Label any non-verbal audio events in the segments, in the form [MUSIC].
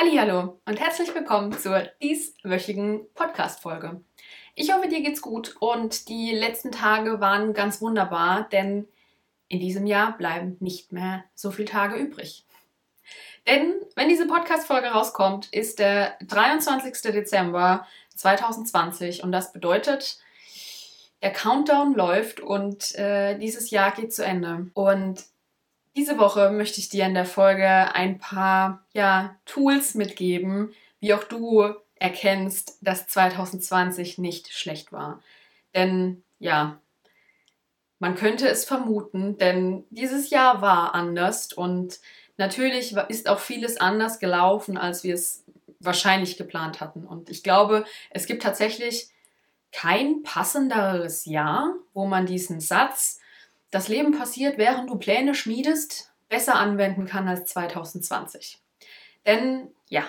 Hallo und herzlich willkommen zur dieswöchigen Podcast-Folge. Ich hoffe, dir geht's gut und die letzten Tage waren ganz wunderbar, denn in diesem Jahr bleiben nicht mehr so viele Tage übrig. Denn wenn diese Podcast-Folge rauskommt, ist der 23. Dezember 2020 und das bedeutet, der Countdown läuft und äh, dieses Jahr geht zu Ende. Und diese Woche möchte ich dir in der Folge ein paar ja, Tools mitgeben, wie auch du erkennst, dass 2020 nicht schlecht war. Denn ja, man könnte es vermuten, denn dieses Jahr war anders und natürlich ist auch vieles anders gelaufen, als wir es wahrscheinlich geplant hatten. Und ich glaube, es gibt tatsächlich kein passenderes Jahr, wo man diesen Satz das Leben passiert, während du Pläne schmiedest, besser anwenden kann als 2020. Denn ja,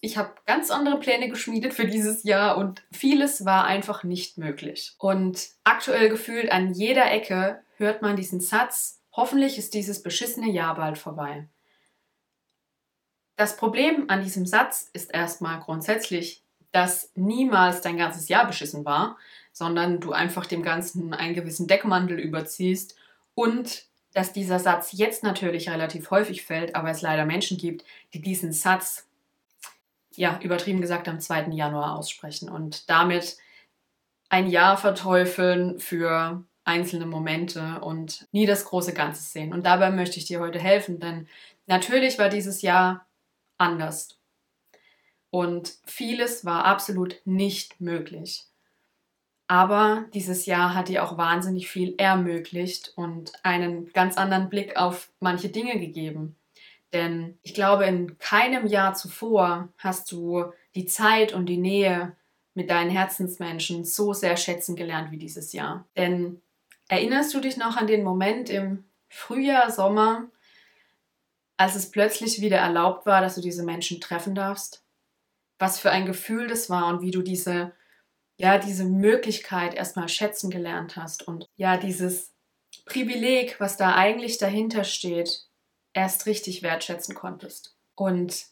ich habe ganz andere Pläne geschmiedet für dieses Jahr und vieles war einfach nicht möglich. Und aktuell gefühlt an jeder Ecke hört man diesen Satz, hoffentlich ist dieses beschissene Jahr bald vorbei. Das Problem an diesem Satz ist erstmal grundsätzlich, dass niemals dein ganzes Jahr beschissen war, sondern du einfach dem Ganzen einen gewissen Deckmantel überziehst und dass dieser Satz jetzt natürlich relativ häufig fällt, aber es leider Menschen gibt, die diesen Satz, ja, übertrieben gesagt, am 2. Januar aussprechen und damit ein Jahr verteufeln für einzelne Momente und nie das große Ganze sehen. Und dabei möchte ich dir heute helfen, denn natürlich war dieses Jahr anders. Und vieles war absolut nicht möglich. Aber dieses Jahr hat dir auch wahnsinnig viel ermöglicht und einen ganz anderen Blick auf manche Dinge gegeben. Denn ich glaube, in keinem Jahr zuvor hast du die Zeit und die Nähe mit deinen Herzensmenschen so sehr schätzen gelernt wie dieses Jahr. Denn erinnerst du dich noch an den Moment im Frühjahr, Sommer, als es plötzlich wieder erlaubt war, dass du diese Menschen treffen darfst? Was für ein Gefühl das war und wie du diese ja, diese Möglichkeit erstmal schätzen gelernt hast und ja, dieses Privileg, was da eigentlich dahinter steht, erst richtig wertschätzen konntest. Und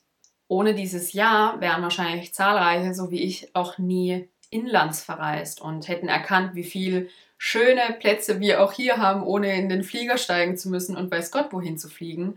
ohne dieses Jahr wären wahrscheinlich zahlreiche, so wie ich, auch nie inlands verreist und hätten erkannt, wie viel schöne Plätze wir auch hier haben, ohne in den Flieger steigen zu müssen und weiß Gott wohin zu fliegen,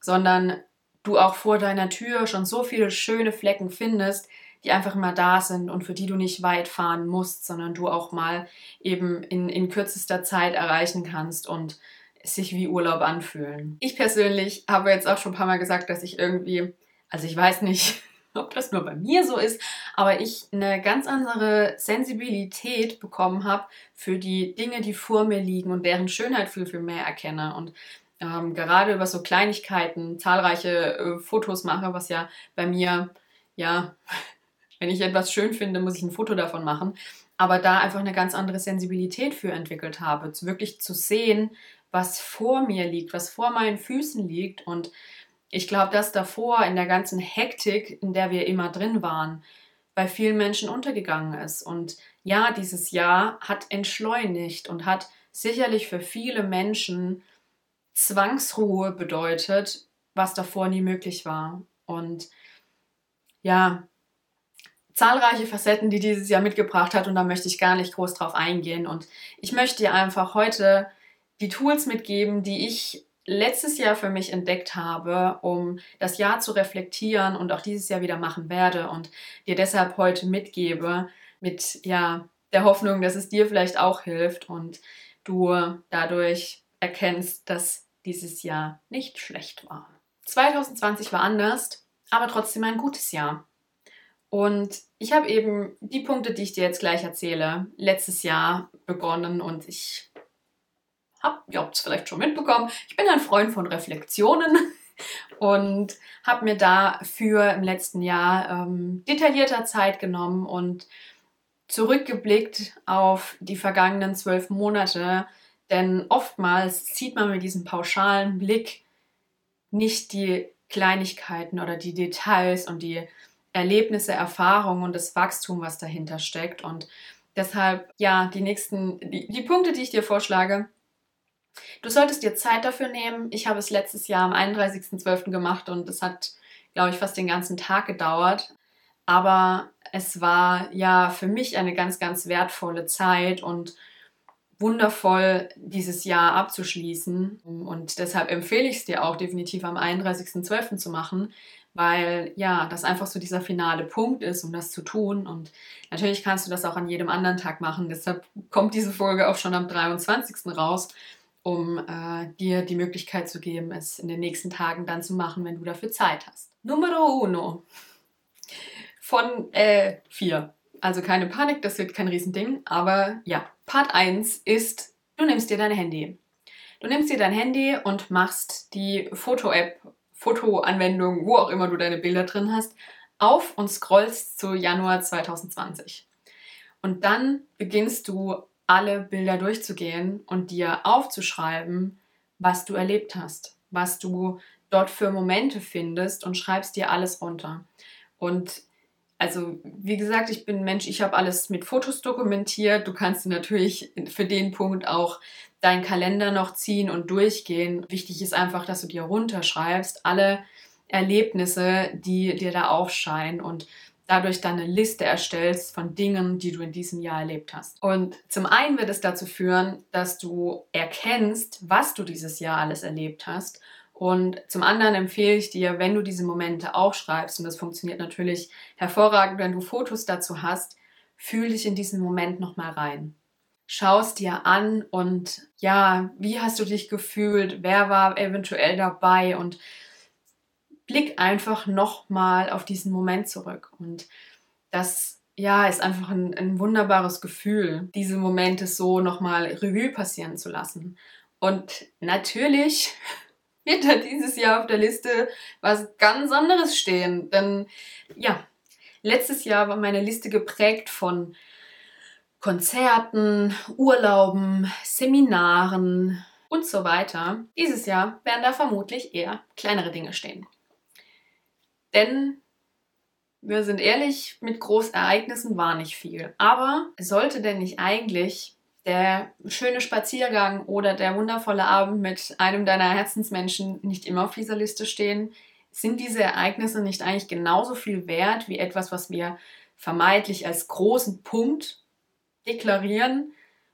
sondern du auch vor deiner Tür schon so viele schöne Flecken findest, die einfach immer da sind und für die du nicht weit fahren musst, sondern du auch mal eben in, in kürzester Zeit erreichen kannst und sich wie Urlaub anfühlen. Ich persönlich habe jetzt auch schon ein paar Mal gesagt, dass ich irgendwie, also ich weiß nicht, [LAUGHS] ob das nur bei mir so ist, aber ich eine ganz andere Sensibilität bekommen habe für die Dinge, die vor mir liegen und deren Schönheit viel, viel mehr erkenne. Und ähm, gerade über so Kleinigkeiten zahlreiche äh, Fotos mache, was ja bei mir ja wenn ich etwas schön finde, muss ich ein Foto davon machen. Aber da einfach eine ganz andere Sensibilität für entwickelt habe, wirklich zu sehen, was vor mir liegt, was vor meinen Füßen liegt. Und ich glaube, dass davor in der ganzen Hektik, in der wir immer drin waren, bei vielen Menschen untergegangen ist. Und ja, dieses Jahr hat entschleunigt und hat sicherlich für viele Menschen Zwangsruhe bedeutet, was davor nie möglich war. Und ja, zahlreiche Facetten, die dieses Jahr mitgebracht hat und da möchte ich gar nicht groß drauf eingehen. Und ich möchte dir einfach heute die Tools mitgeben, die ich letztes Jahr für mich entdeckt habe, um das Jahr zu reflektieren und auch dieses Jahr wieder machen werde und dir deshalb heute mitgebe mit ja der Hoffnung, dass es dir vielleicht auch hilft und du dadurch erkennst, dass dieses Jahr nicht schlecht war. 2020 war anders, aber trotzdem ein gutes Jahr. Und ich habe eben die Punkte, die ich dir jetzt gleich erzähle, letztes Jahr begonnen und ich habe, ihr habt es vielleicht schon mitbekommen, ich bin ein Freund von Reflexionen [LAUGHS] und habe mir dafür im letzten Jahr ähm, detaillierter Zeit genommen und zurückgeblickt auf die vergangenen zwölf Monate, denn oftmals sieht man mit diesem pauschalen Blick nicht die Kleinigkeiten oder die Details und die Erlebnisse, Erfahrungen und das Wachstum, was dahinter steckt. Und deshalb, ja, die nächsten, die, die Punkte, die ich dir vorschlage, Du solltest dir Zeit dafür nehmen. Ich habe es letztes Jahr am 31.12. gemacht und es hat glaube ich, fast den ganzen Tag gedauert. Aber es war ja für mich eine ganz, ganz wertvolle Zeit und wundervoll, dieses Jahr abzuschließen. Und deshalb empfehle ich es dir auch definitiv am 31.12. zu machen, weil ja, das einfach so dieser finale Punkt ist, um das zu tun. Und natürlich kannst du das auch an jedem anderen Tag machen. Deshalb kommt diese Folge auch schon am 23. raus, um äh, dir die Möglichkeit zu geben, es in den nächsten Tagen dann zu machen, wenn du dafür Zeit hast. Numero uno von äh, vier. Also keine Panik, das wird kein Riesending. Aber ja, Part 1 ist, du nimmst dir dein Handy. Du nimmst dir dein Handy und machst die Foto-App, Fotoanwendung, wo auch immer du deine Bilder drin hast, auf und scrollst zu Januar 2020. Und dann beginnst du alle Bilder durchzugehen und dir aufzuschreiben, was du erlebt hast, was du dort für Momente findest und schreibst dir alles runter. Und also wie gesagt, ich bin Mensch, ich habe alles mit Fotos dokumentiert. Du kannst natürlich für den Punkt auch deinen Kalender noch ziehen und durchgehen. Wichtig ist einfach, dass du dir runterschreibst, alle Erlebnisse, die dir da aufscheinen und dadurch dann eine Liste erstellst von Dingen, die du in diesem Jahr erlebt hast. Und zum einen wird es dazu führen, dass du erkennst, was du dieses Jahr alles erlebt hast und zum anderen empfehle ich dir, wenn du diese Momente aufschreibst, und das funktioniert natürlich hervorragend, wenn du Fotos dazu hast, fühl dich in diesen Moment nochmal rein. Schau es dir an und ja, wie hast du dich gefühlt? Wer war eventuell dabei? Und blick einfach nochmal auf diesen Moment zurück. Und das, ja, ist einfach ein, ein wunderbares Gefühl, diese Momente so nochmal Revue passieren zu lassen. Und natürlich wird [LAUGHS] da dieses Jahr auf der Liste was ganz anderes stehen. Denn ja, letztes Jahr war meine Liste geprägt von Konzerten, Urlauben, Seminaren und so weiter. Dieses Jahr werden da vermutlich eher kleinere Dinge stehen. Denn wir sind ehrlich, mit Großereignissen war nicht viel. Aber sollte denn nicht eigentlich der schöne Spaziergang oder der wundervolle Abend mit einem deiner Herzensmenschen nicht immer auf dieser Liste stehen, sind diese Ereignisse nicht eigentlich genauso viel wert wie etwas, was wir vermeintlich als großen Punkt deklarieren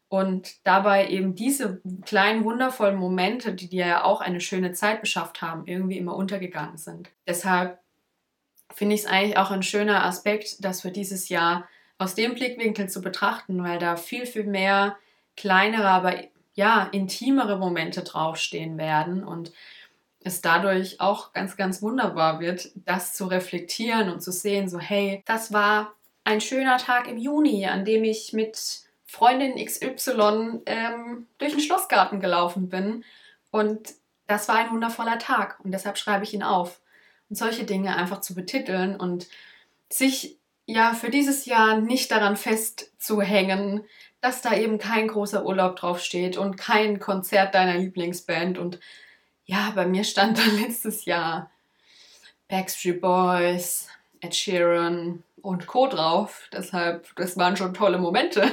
und dabei eben diese kleinen wundervollen Momente, die dir ja auch eine schöne Zeit beschafft haben, irgendwie immer untergegangen sind. Deshalb finde ich es eigentlich auch ein schöner Aspekt, dass wir dieses Jahr aus dem Blickwinkel zu betrachten, weil da viel, viel mehr kleinere, aber ja, intimere Momente draufstehen werden und es dadurch auch ganz, ganz wunderbar wird, das zu reflektieren und zu sehen, so hey, das war ein schöner Tag im Juni, an dem ich mit Freundin XY ähm, durch den Schlossgarten gelaufen bin und das war ein wundervoller Tag und deshalb schreibe ich ihn auf. Und solche Dinge einfach zu betiteln und sich ja für dieses Jahr nicht daran festzuhängen, dass da eben kein großer Urlaub draufsteht und kein Konzert deiner Lieblingsband. Und ja, bei mir stand [LAUGHS] da letztes Jahr Backstreet Boys, Ed Sheeran und Co. drauf. Deshalb, das waren schon tolle Momente.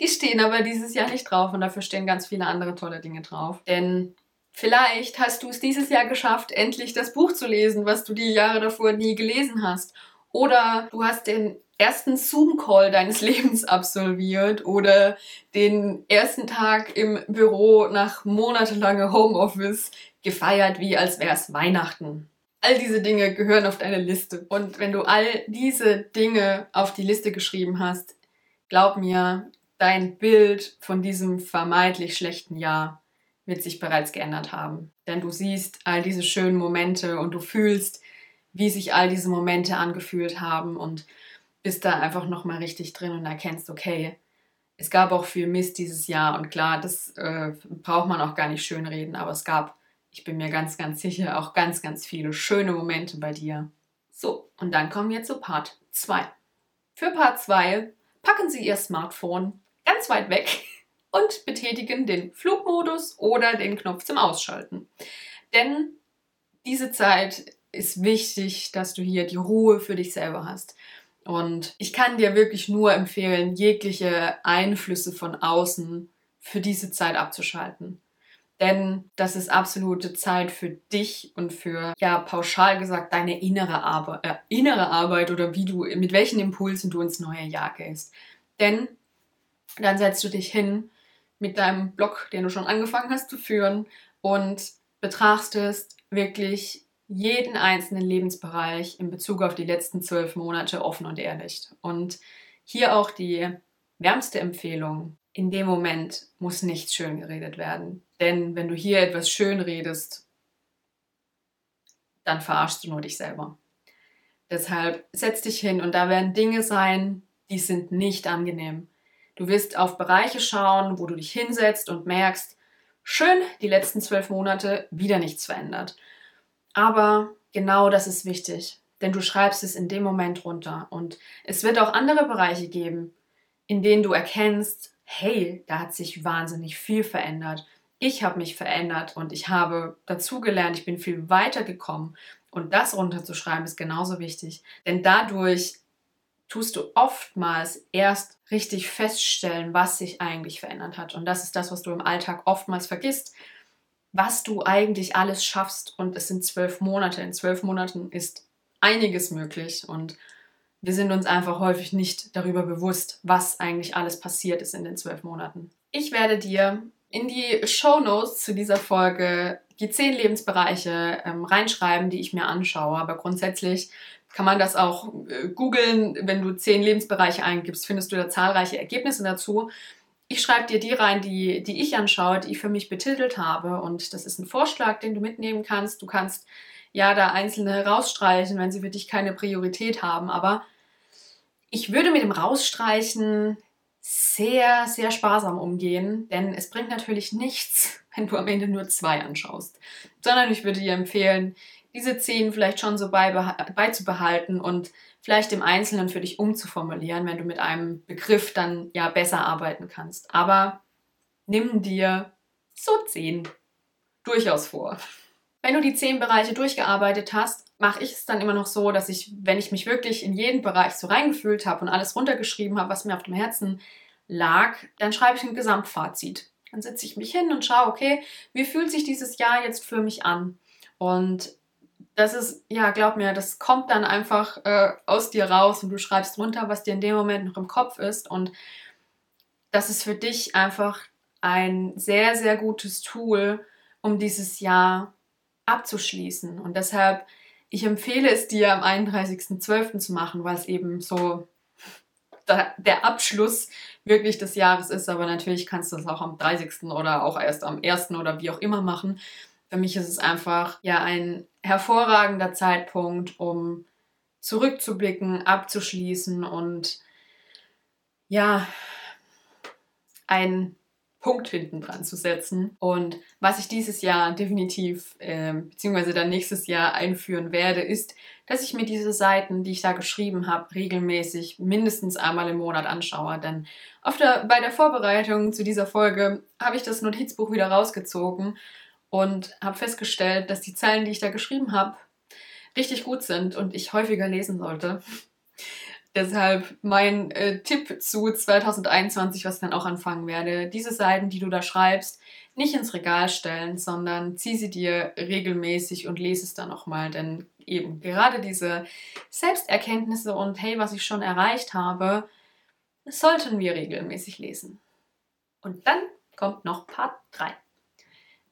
Die stehen aber dieses Jahr nicht drauf und dafür stehen ganz viele andere tolle Dinge drauf. Denn vielleicht hast du es dieses Jahr geschafft, endlich das Buch zu lesen, was du die Jahre davor nie gelesen hast. Oder du hast den ersten Zoom-Call deines [LAUGHS] Lebens absolviert oder den ersten Tag im Büro nach monatelanger Homeoffice gefeiert, wie als wäre es Weihnachten. All diese Dinge gehören auf deine Liste. Und wenn du all diese Dinge auf die Liste geschrieben hast, glaub mir, dein Bild von diesem vermeintlich schlechten Jahr wird sich bereits geändert haben. Denn du siehst all diese schönen Momente und du fühlst, wie sich all diese Momente angefühlt haben und bist da einfach nochmal richtig drin und erkennst, okay, es gab auch viel Mist dieses Jahr und klar, das äh, braucht man auch gar nicht schönreden, aber es gab, ich bin mir ganz, ganz sicher, auch ganz, ganz viele schöne Momente bei dir. So, und dann kommen wir zu Part 2. Für Part 2 packen Sie Ihr Smartphone ganz weit weg [LAUGHS] und betätigen den Flugmodus oder den Knopf zum Ausschalten. Denn diese Zeit ist wichtig, dass du hier die Ruhe für dich selber hast. Und ich kann dir wirklich nur empfehlen, jegliche Einflüsse von außen für diese Zeit abzuschalten. Denn das ist absolute Zeit für dich und für, ja, pauschal gesagt, deine innere Arbeit, äh, innere Arbeit oder wie du, mit welchen Impulsen du ins neue Jahr gehst. Denn dann setzt du dich hin mit deinem Blog, den du schon angefangen hast zu führen und betrachtest wirklich jeden einzelnen Lebensbereich in Bezug auf die letzten zwölf Monate offen und ehrlich. Und hier auch die wärmste Empfehlung. In dem Moment muss nichts schön geredet werden. Denn wenn du hier etwas schön redest, dann verarschst du nur dich selber. Deshalb setz dich hin und da werden Dinge sein, die sind nicht angenehm. Du wirst auf Bereiche schauen, wo du dich hinsetzt und merkst, schön, die letzten zwölf Monate wieder nichts verändert. Aber genau das ist wichtig, denn du schreibst es in dem Moment runter. Und es wird auch andere Bereiche geben, in denen du erkennst, hey, da hat sich wahnsinnig viel verändert. Ich habe mich verändert und ich habe dazugelernt, ich bin viel weiter gekommen. Und das runterzuschreiben ist genauso wichtig, denn dadurch tust du oftmals erst richtig feststellen, was sich eigentlich verändert hat. Und das ist das, was du im Alltag oftmals vergisst, was du eigentlich alles schaffst. Und es sind zwölf Monate. In zwölf Monaten ist einiges möglich. Und wir sind uns einfach häufig nicht darüber bewusst, was eigentlich alles passiert ist in den zwölf Monaten. Ich werde dir in die Show Notes zu dieser Folge die zehn Lebensbereiche ähm, reinschreiben, die ich mir anschaue. Aber grundsätzlich kann man das auch äh, googeln. Wenn du zehn Lebensbereiche eingibst, findest du da zahlreiche Ergebnisse dazu. Ich schreibe dir die rein, die, die ich anschaue, die ich für mich betitelt habe. Und das ist ein Vorschlag, den du mitnehmen kannst. Du kannst ja da einzelne rausstreichen, wenn sie für dich keine Priorität haben. Aber ich würde mit dem Rausstreichen sehr, sehr sparsam umgehen, denn es bringt natürlich nichts, [LAUGHS] wenn du am Ende nur zwei anschaust, sondern ich würde dir empfehlen, diese zehn vielleicht schon so beizubehalten und vielleicht im Einzelnen für dich umzuformulieren, wenn du mit einem Begriff dann ja besser arbeiten kannst. Aber nimm dir so zehn durchaus vor. Wenn du die zehn Bereiche durchgearbeitet hast, mache ich es dann immer noch so, dass ich, wenn ich mich wirklich in jeden Bereich so reingefühlt habe und alles runtergeschrieben habe, was mir auf dem Herzen lag, dann schreibe ich ein Gesamtfazit. Dann setze ich mich hin und schaue, okay, wie fühlt sich dieses Jahr jetzt für mich an? Und das ist, ja, glaub mir, das kommt dann einfach äh, aus dir raus und du schreibst runter, was dir in dem Moment noch im Kopf ist. Und das ist für dich einfach ein sehr, sehr gutes Tool, um dieses Jahr abzuschließen. Und deshalb, ich empfehle es dir am 31.12. zu machen, weil es eben so der Abschluss wirklich des Jahres ist. Aber natürlich kannst du es auch am 30. oder auch erst am 1. oder wie auch immer machen. Für mich ist es einfach ja ein hervorragender Zeitpunkt, um zurückzublicken, abzuschließen und ja, einen Punkt hinten dran zu setzen. Und was ich dieses Jahr definitiv, äh, beziehungsweise dann nächstes Jahr einführen werde, ist, dass ich mir diese Seiten, die ich da geschrieben habe, regelmäßig mindestens einmal im Monat anschaue. Denn auf der, bei der Vorbereitung zu dieser Folge habe ich das Notizbuch wieder rausgezogen und habe festgestellt, dass die Zeilen, die ich da geschrieben habe, richtig gut sind und ich häufiger lesen sollte. [LAUGHS] Deshalb mein äh, Tipp zu 2021, was ich dann auch anfangen werde, diese Seiten, die du da schreibst, nicht ins Regal stellen, sondern zieh sie dir regelmäßig und lese es dann nochmal, denn eben gerade diese Selbsterkenntnisse und hey, was ich schon erreicht habe, sollten wir regelmäßig lesen. Und dann kommt noch Part 3.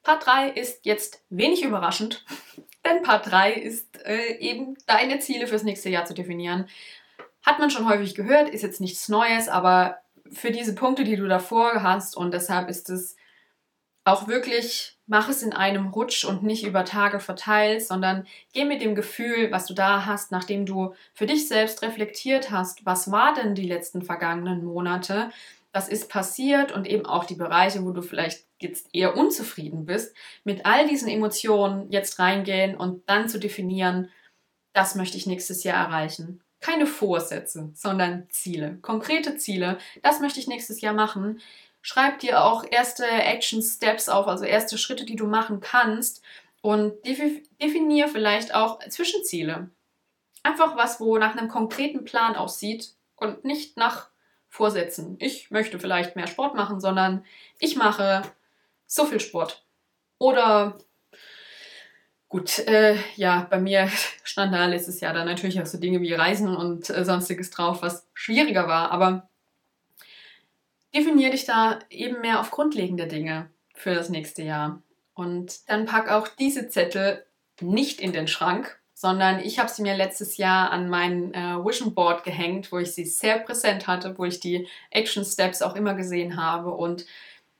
Part 3 ist jetzt wenig überraschend, [LAUGHS] denn Part 3 ist äh, eben deine Ziele fürs nächste Jahr zu definieren. Hat man schon häufig gehört, ist jetzt nichts Neues, aber für diese Punkte, die du davor hast und deshalb ist es auch wirklich, mach es in einem Rutsch und nicht über Tage verteilt, sondern geh mit dem Gefühl, was du da hast, nachdem du für dich selbst reflektiert hast, was war denn die letzten vergangenen Monate, was ist passiert und eben auch die Bereiche, wo du vielleicht jetzt eher unzufrieden bist, mit all diesen Emotionen jetzt reingehen und dann zu definieren, das möchte ich nächstes Jahr erreichen. Keine Vorsätze, sondern Ziele, konkrete Ziele. Das möchte ich nächstes Jahr machen. Schreib dir auch erste Action Steps auf, also erste Schritte, die du machen kannst und definier vielleicht auch Zwischenziele. Einfach was, wo nach einem konkreten Plan aussieht und nicht nach Vorsätzen. Ich möchte vielleicht mehr Sport machen, sondern ich mache so viel Sport. Oder gut, äh, ja, bei mir [LAUGHS] stand da letztes Jahr dann natürlich auch so Dinge wie Reisen und äh, sonstiges drauf, was schwieriger war. Aber definier dich da eben mehr auf grundlegende Dinge für das nächste Jahr. Und dann pack auch diese Zettel nicht in den Schrank, sondern ich habe sie mir letztes Jahr an mein äh, Vision Board gehängt, wo ich sie sehr präsent hatte, wo ich die Action Steps auch immer gesehen habe und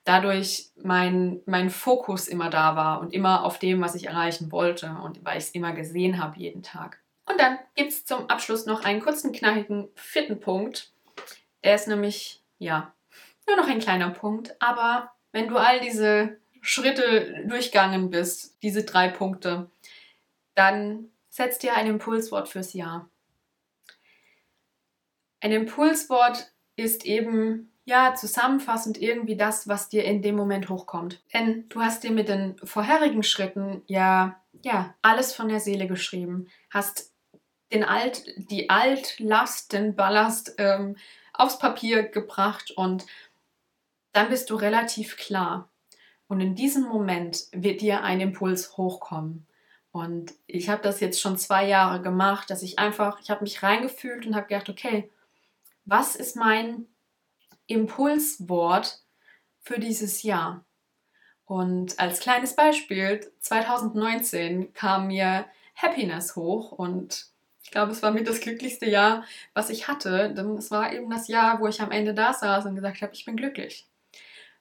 dadurch mein, mein Fokus immer da war und immer auf dem, was ich erreichen wollte und weil ich es immer gesehen habe jeden Tag. Und dann gibt es zum Abschluss noch einen kurzen, knackigen vierten Punkt. Der ist nämlich, ja, nur noch ein kleiner Punkt, aber wenn du all diese Schritte durchgangen bist, diese drei Punkte, dann setz dir ein Impulswort fürs Jahr. Ein Impulswort ist eben ja zusammenfassend irgendwie das, was dir in dem Moment hochkommt. Denn du hast dir mit den vorherigen Schritten ja ja alles von der Seele geschrieben, hast den Alt, die Altlast, den Ballast ähm, aufs Papier gebracht und dann bist du relativ klar. Und in diesem Moment wird dir ein Impuls hochkommen. Und ich habe das jetzt schon zwei Jahre gemacht, dass ich einfach, ich habe mich reingefühlt und habe gedacht, okay, was ist mein Impulswort für dieses Jahr? Und als kleines Beispiel, 2019 kam mir Happiness hoch und ich glaube, es war mit das glücklichste Jahr, was ich hatte, denn es war eben das Jahr, wo ich am Ende da saß und gesagt habe, ich bin glücklich.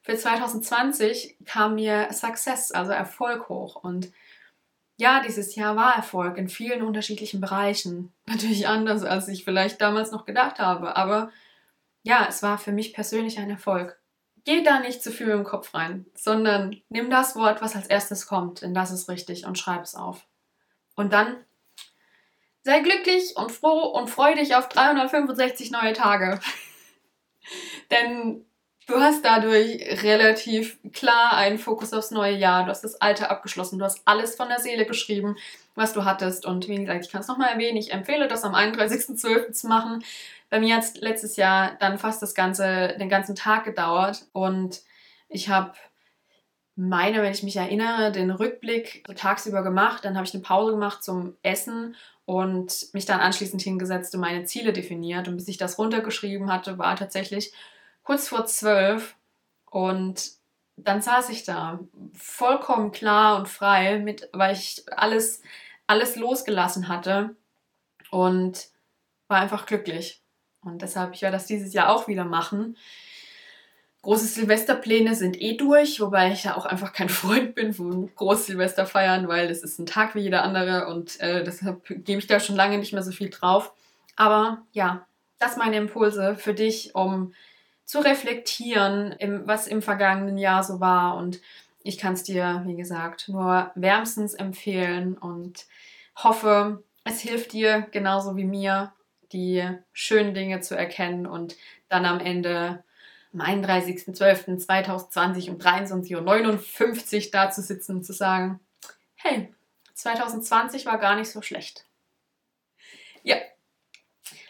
Für 2020 kam mir Success, also Erfolg hoch. Und ja, dieses Jahr war Erfolg in vielen unterschiedlichen Bereichen. [LAUGHS] Natürlich anders, als ich vielleicht damals noch gedacht habe. Aber ja, es war für mich persönlich ein Erfolg. Geh da nicht zu viel im Kopf rein, sondern nimm das Wort, was als erstes kommt, denn das ist richtig und schreib es auf. Und dann sei glücklich und froh und freu dich auf 365 neue Tage. [LAUGHS] denn Du hast dadurch relativ klar einen Fokus aufs neue Jahr. Du hast das Alte abgeschlossen. Du hast alles von der Seele geschrieben, was du hattest. Und wie gesagt, ich kann es nochmal erwähnen. Ich empfehle das am 31.12. zu machen. Bei mir hat es letztes Jahr dann fast das ganze, den ganzen Tag gedauert. Und ich habe meine, wenn ich mich erinnere, den Rückblick tagsüber gemacht. Dann habe ich eine Pause gemacht zum Essen und mich dann anschließend hingesetzt und meine Ziele definiert. Und bis ich das runtergeschrieben hatte, war tatsächlich kurz vor zwölf und dann saß ich da vollkommen klar und frei, mit, weil ich alles, alles losgelassen hatte und war einfach glücklich. Und deshalb, ich werde das dieses Jahr auch wieder machen. Große Silvesterpläne sind eh durch, wobei ich ja auch einfach kein [LAUGHS] Freund bin von Groß-Silvester feiern, weil es ist ein Tag wie jeder andere und äh, deshalb gebe ich da schon lange nicht mehr so viel drauf. Aber ja, das meine Impulse für dich, um zu reflektieren, im, was im vergangenen Jahr so war. Und ich kann es dir, wie gesagt, nur wärmstens empfehlen und hoffe, es hilft dir genauso wie mir, die schönen Dinge zu erkennen und dann am Ende am 31.12.2020 um 23.59 Uhr da zu sitzen und zu sagen, hey, 2020 war gar nicht so schlecht. Ja,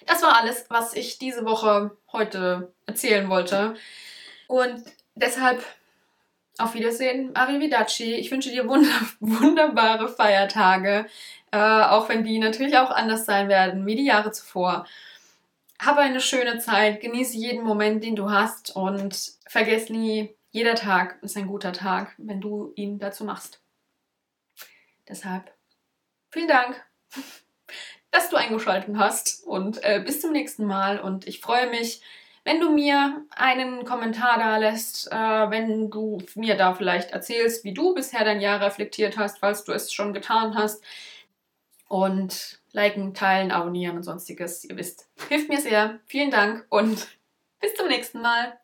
das war alles, was ich diese Woche heute erzählen wollte. Und deshalb auf Wiedersehen, Arrivederci. Ich wünsche dir wunder wunderbare Feiertage, äh, auch wenn die natürlich auch anders sein werden wie die Jahre zuvor. Habe eine schöne Zeit, genieße jeden Moment, den du hast und vergiss nie, jeder Tag ist ein guter Tag, wenn du ihn dazu machst. Deshalb vielen Dank [LAUGHS] dass du eingeschaltet hast und äh, bis zum nächsten Mal. Und ich freue mich, wenn du mir einen Kommentar da lässt, äh, wenn du mir da vielleicht erzählst, wie du bisher dein Jahr reflektiert hast, falls du es schon getan hast. Und liken, teilen, abonnieren und sonstiges. Ihr wisst, hilft mir sehr. Vielen Dank und bis zum nächsten Mal.